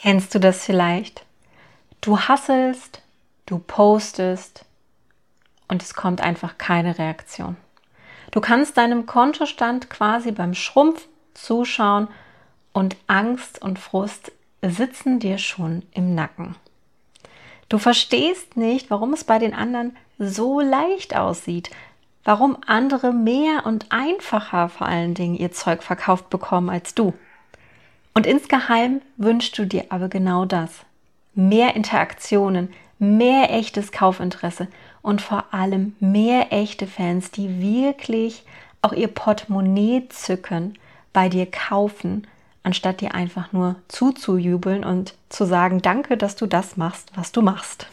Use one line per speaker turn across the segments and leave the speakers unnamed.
Kennst du das vielleicht? Du hasselst, du postest und es kommt einfach keine Reaktion. Du kannst deinem Kontostand quasi beim Schrumpf zuschauen und Angst und Frust sitzen dir schon im Nacken. Du verstehst nicht, warum es bei den anderen so leicht aussieht, warum andere mehr und einfacher vor allen Dingen ihr Zeug verkauft bekommen als du. Und insgeheim wünschst du dir aber genau das. Mehr Interaktionen, mehr echtes Kaufinteresse und vor allem mehr echte Fans, die wirklich auch ihr Portemonnaie zücken, bei dir kaufen, anstatt dir einfach nur zuzujubeln und zu sagen, danke, dass du das machst, was du machst.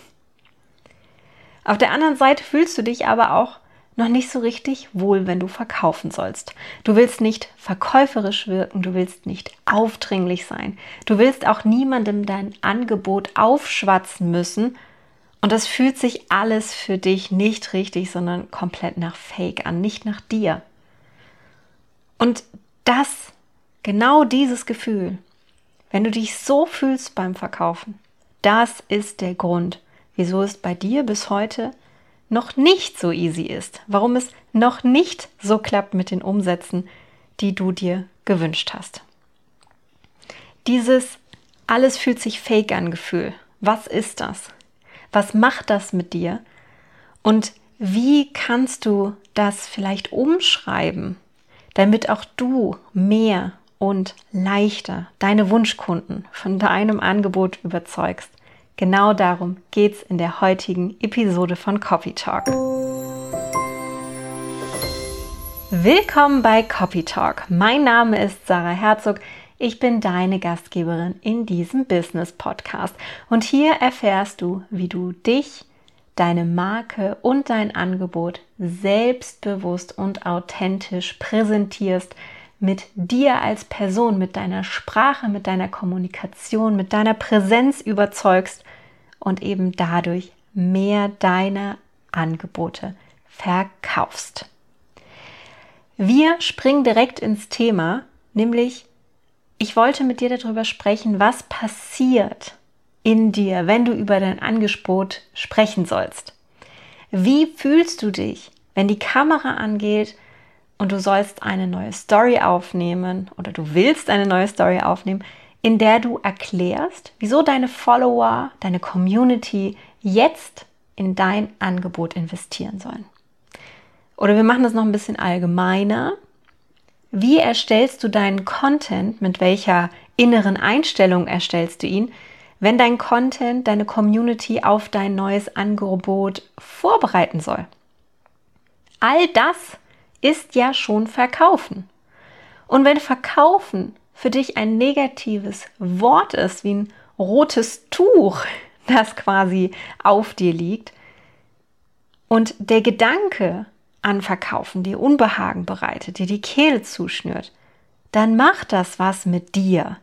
Auf der anderen Seite fühlst du dich aber auch noch nicht so richtig wohl, wenn du verkaufen sollst. Du willst nicht verkäuferisch wirken, du willst nicht aufdringlich sein, du willst auch niemandem dein Angebot aufschwatzen müssen. Und das fühlt sich alles für dich nicht richtig, sondern komplett nach Fake an, nicht nach dir. Und das, genau dieses Gefühl, wenn du dich so fühlst beim Verkaufen, das ist der Grund, wieso es bei dir bis heute noch nicht so easy ist, warum es noch nicht so klappt mit den Umsätzen, die du dir gewünscht hast. Dieses alles fühlt sich fake an Gefühl. Was ist das? Was macht das mit dir? Und wie kannst du das vielleicht umschreiben, damit auch du mehr und leichter deine Wunschkunden von deinem Angebot überzeugst? Genau darum geht es in der heutigen Episode von Copy Talk. Willkommen bei Copy Talk. Mein Name ist Sarah Herzog. Ich bin deine Gastgeberin in diesem Business Podcast und hier erfährst du, wie du dich, deine Marke und dein Angebot selbstbewusst und authentisch präsentierst, mit dir als Person, mit deiner Sprache, mit deiner Kommunikation, mit deiner Präsenz überzeugst und eben dadurch mehr deiner Angebote verkaufst. Wir springen direkt ins Thema, nämlich ich wollte mit dir darüber sprechen, was passiert in dir, wenn du über dein Angebot sprechen sollst. Wie fühlst du dich, wenn die Kamera angeht und du sollst eine neue Story aufnehmen oder du willst eine neue Story aufnehmen, in der du erklärst, wieso deine Follower, deine Community jetzt in dein Angebot investieren sollen. Oder wir machen das noch ein bisschen allgemeiner. Wie erstellst du deinen Content? Mit welcher inneren Einstellung erstellst du ihn? Wenn dein Content deine Community auf dein neues Angebot vorbereiten soll. All das ist ja schon Verkaufen. Und wenn Verkaufen für dich ein negatives Wort ist, wie ein rotes Tuch, das quasi auf dir liegt, und der Gedanke an Verkaufen dir Unbehagen bereitet, dir die Kehle zuschnürt, dann macht das was mit dir.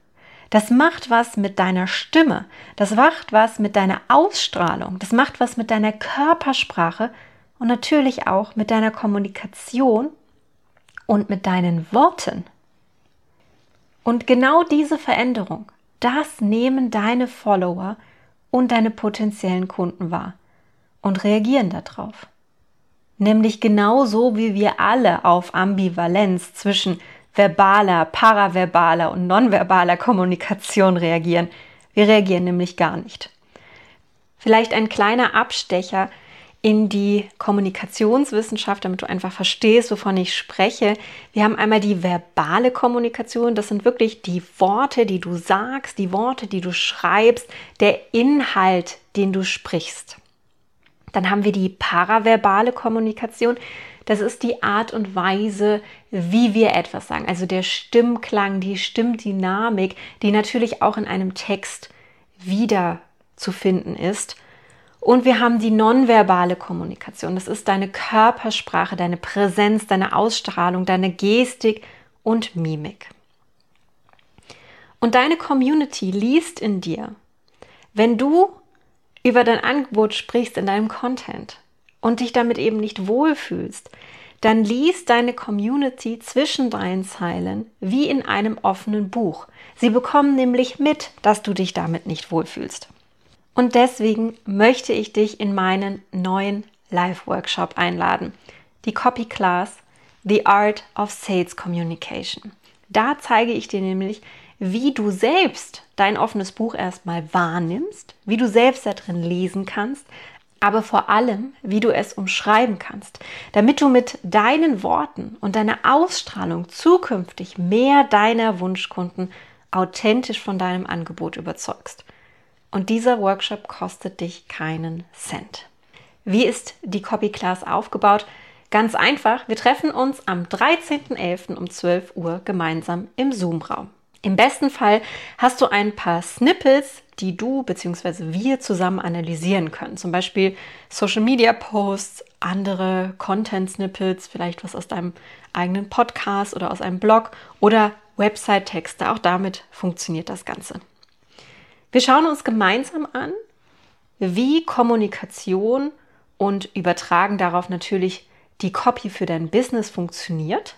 Das macht was mit deiner Stimme. Das macht was mit deiner Ausstrahlung. Das macht was mit deiner Körpersprache und natürlich auch mit deiner Kommunikation und mit deinen Worten. Und genau diese Veränderung, das nehmen deine Follower und deine potenziellen Kunden wahr und reagieren darauf. Nämlich genauso wie wir alle auf Ambivalenz zwischen verbaler, paraverbaler und nonverbaler Kommunikation reagieren. Wir reagieren nämlich gar nicht. Vielleicht ein kleiner Abstecher in die Kommunikationswissenschaft, damit du einfach verstehst, wovon ich spreche. Wir haben einmal die verbale Kommunikation, das sind wirklich die Worte, die du sagst, die Worte, die du schreibst, der Inhalt, den du sprichst. Dann haben wir die paraverbale Kommunikation, das ist die Art und Weise, wie wir etwas sagen, also der Stimmklang, die Stimmdynamik, die natürlich auch in einem Text wieder zu finden ist. Und wir haben die nonverbale Kommunikation. Das ist deine Körpersprache, deine Präsenz, deine Ausstrahlung, deine Gestik und Mimik. Und deine Community liest in dir, wenn du über dein Angebot sprichst in deinem Content und dich damit eben nicht wohlfühlst, dann liest deine Community zwischen deinen Zeilen wie in einem offenen Buch. Sie bekommen nämlich mit, dass du dich damit nicht wohlfühlst. Und deswegen möchte ich dich in meinen neuen Live-Workshop einladen. Die Copy Class The Art of Sales Communication. Da zeige ich dir nämlich, wie du selbst dein offenes Buch erstmal wahrnimmst, wie du selbst da drin lesen kannst, aber vor allem, wie du es umschreiben kannst, damit du mit deinen Worten und deiner Ausstrahlung zukünftig mehr deiner Wunschkunden authentisch von deinem Angebot überzeugst. Und dieser Workshop kostet dich keinen Cent. Wie ist die Copy Class aufgebaut? Ganz einfach, wir treffen uns am 13.11. um 12 Uhr gemeinsam im Zoom-Raum. Im besten Fall hast du ein paar Snippets, die du bzw. wir zusammen analysieren können. Zum Beispiel Social Media Posts, andere Content Snippets, vielleicht was aus deinem eigenen Podcast oder aus einem Blog oder Website-Texte. Auch damit funktioniert das Ganze. Wir schauen uns gemeinsam an, wie Kommunikation und übertragen darauf natürlich die Copy für dein Business funktioniert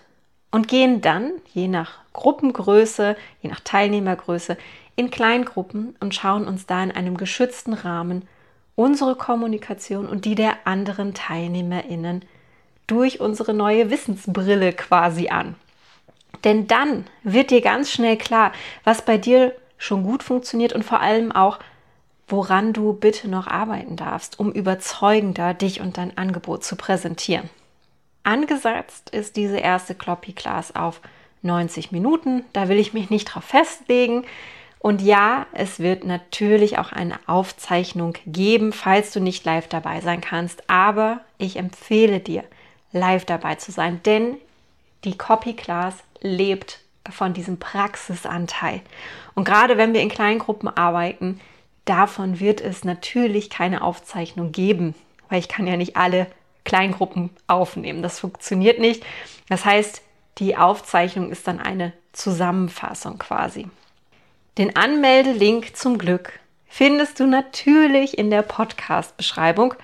und gehen dann, je nach Gruppengröße, je nach Teilnehmergröße, in Kleingruppen und schauen uns da in einem geschützten Rahmen unsere Kommunikation und die der anderen TeilnehmerInnen durch unsere neue Wissensbrille quasi an. Denn dann wird dir ganz schnell klar, was bei dir schon gut funktioniert und vor allem auch, woran du bitte noch arbeiten darfst, um überzeugender dich und dein Angebot zu präsentieren. Angesetzt ist diese erste Cloppy Class auf 90 Minuten. Da will ich mich nicht drauf festlegen. Und ja, es wird natürlich auch eine Aufzeichnung geben, falls du nicht live dabei sein kannst. Aber ich empfehle dir, live dabei zu sein, denn die Copy Class lebt von diesem Praxisanteil. Und gerade wenn wir in kleinen Gruppen arbeiten, davon wird es natürlich keine Aufzeichnung geben, weil ich kann ja nicht alle Kleingruppen aufnehmen. Das funktioniert nicht. Das heißt, die Aufzeichnung ist dann eine Zusammenfassung quasi. Den Anmeldelink zum Glück findest du natürlich in der Podcast-Beschreibung.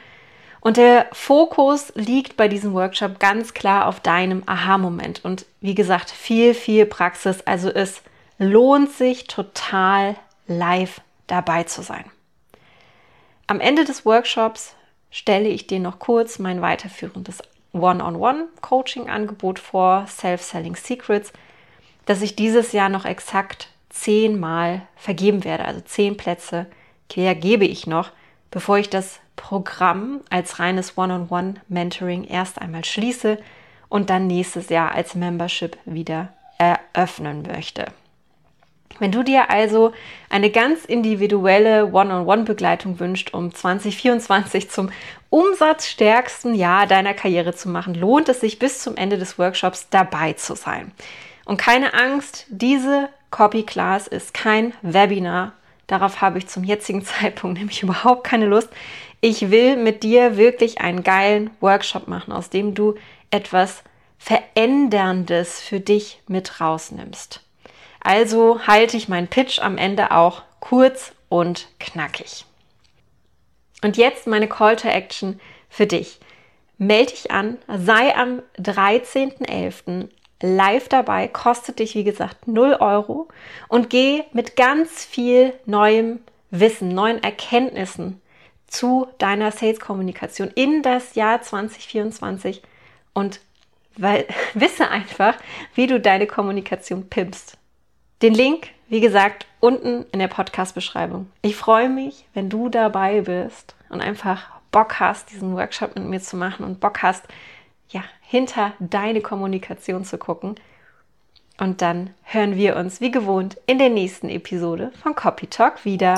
Und der Fokus liegt bei diesem Workshop ganz klar auf deinem Aha-Moment. Und wie gesagt, viel, viel Praxis. Also es lohnt sich total live dabei zu sein. Am Ende des Workshops stelle ich dir noch kurz mein weiterführendes One-on-One-Coaching-Angebot vor, Self-Selling Secrets, das ich dieses Jahr noch exakt zehnmal vergeben werde. Also zehn Plätze quer gebe ich noch, bevor ich das Programm als reines One-on-One-Mentoring erst einmal schließe und dann nächstes Jahr als Membership wieder eröffnen möchte. Wenn du dir also eine ganz individuelle One-on-One-Begleitung wünscht, um 2024 zum umsatzstärksten Jahr deiner Karriere zu machen, lohnt es sich bis zum Ende des Workshops dabei zu sein. Und keine Angst, diese Copy Class ist kein Webinar. Darauf habe ich zum jetzigen Zeitpunkt nämlich überhaupt keine Lust. Ich will mit dir wirklich einen geilen Workshop machen, aus dem du etwas Veränderndes für dich mit rausnimmst. Also halte ich meinen Pitch am Ende auch kurz und knackig. Und jetzt meine Call to Action für dich. Melde dich an, sei am 13.11. live dabei, kostet dich wie gesagt 0 Euro und geh mit ganz viel neuem Wissen, neuen Erkenntnissen zu deiner Sales-Kommunikation in das Jahr 2024 und weil, wisse einfach, wie du deine Kommunikation pimpst. Den Link, wie gesagt, unten in der Podcast-Beschreibung. Ich freue mich, wenn du dabei bist und einfach Bock hast, diesen Workshop mit mir zu machen und Bock hast, ja, hinter deine Kommunikation zu gucken. Und dann hören wir uns wie gewohnt in der nächsten Episode von Copy Talk wieder.